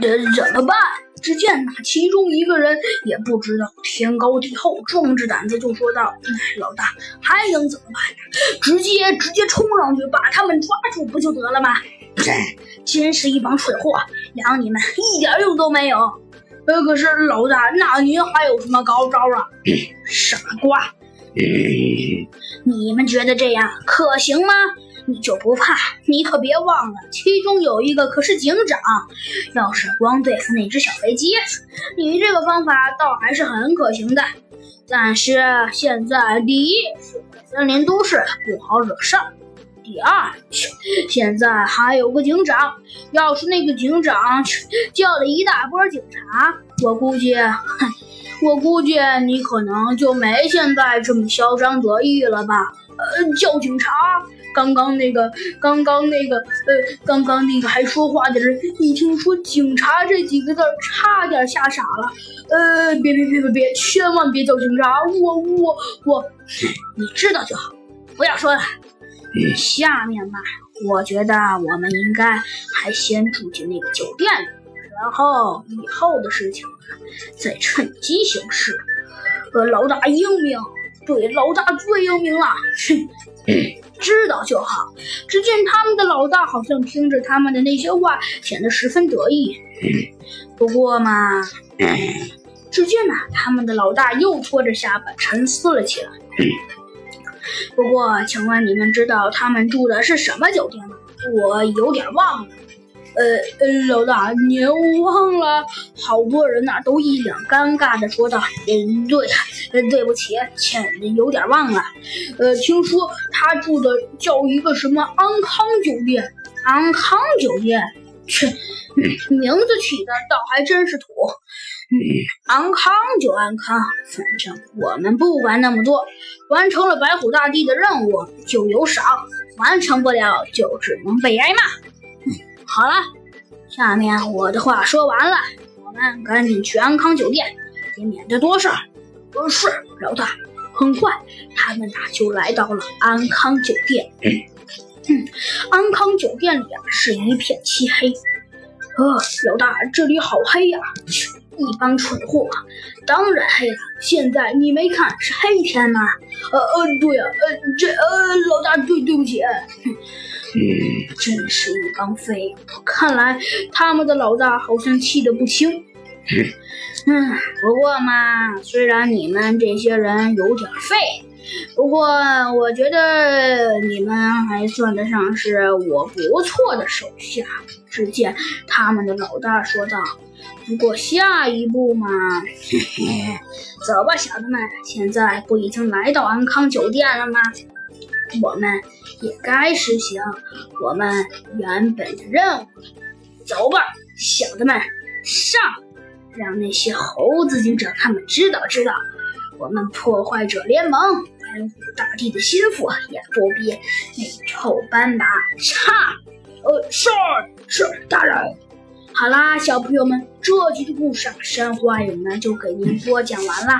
这怎么办？只见那其中一个人也不知道天高地厚，壮着胆子就说道：“老大，还能怎么办呢？直接直接冲上去把他们抓住不就得了吗？”真是一帮蠢货，养你们一点用都没有。呃，可是老大，那您还有什么高招啊？傻瓜，你们觉得这样可行吗？你就不怕？你可别忘了，其中有一个可是警长。要是光对付那只小飞机，你这个方法倒还是很可行的。但是现在，第一是森林都市不好惹事儿。第二，现在还有个警长，要是那个警长叫了一大波警察，我估计，哼我估计你可能就没现在这么嚣张得意了吧？呃，叫警察，刚刚那个，刚刚那个，呃，刚刚那个还说话的人，一听说“警察”这几个字，差点吓傻了。呃，别别别别别，千万别叫警察，我我我，你知道就好，不要说了。下面吧，我觉得我们应该还先住进那个酒店里，然后以后的事情再趁机行事。呃，老大英明，对，老大最英明了。哼，知道就好。只见他们的老大好像听着他们的那些话，显得十分得意。不过嘛，只见呢，他们的老大又拖着下巴沉思了起来。不过，请问你们知道他们住的是什么酒店吗？我有点忘了。呃呃，老大，您忘了？好多人呐，都一脸尴尬的说道：“嗯，对呀，对不起，欠有点忘了。呃，听说他住的叫一个什么安康酒店？安康酒店？去，名字起的倒还真是土。”嗯，安康就安康，反正我们不管那么多。完成了白虎大帝的任务就有赏，完成不了就只能被挨骂。好了，下面我的话说完了，我们赶紧去安康酒店，也免得多事儿。呃，是老大。很快，他们俩就来到了安康酒店。嗯，安康酒店里啊是一片漆黑。呃，老大，这里好黑呀！一帮蠢货，当然黑了。现在你没看是黑天吗？呃呃，对呀，呃这呃老大对对不起，嗯，真是一帮废物。看来他们的老大好像气得不轻。嗯，不过嘛，虽然你们这些人有点废，不过我觉得你们还算得上是我不错的手下。只见他们的老大说道。不过下一步嘛，嘿 嘿，走吧，小子们，现在不已经来到安康酒店了吗？我们也该实行我们原本的任务了。走吧，小子们，上，让那些猴子警长他们知道知道，我们破坏者联盟白虎大帝的心腹也不比那臭斑马差。呃，是是，大人。好啦，小朋友们，这集的故事啊，山花影呢就给您播讲完啦。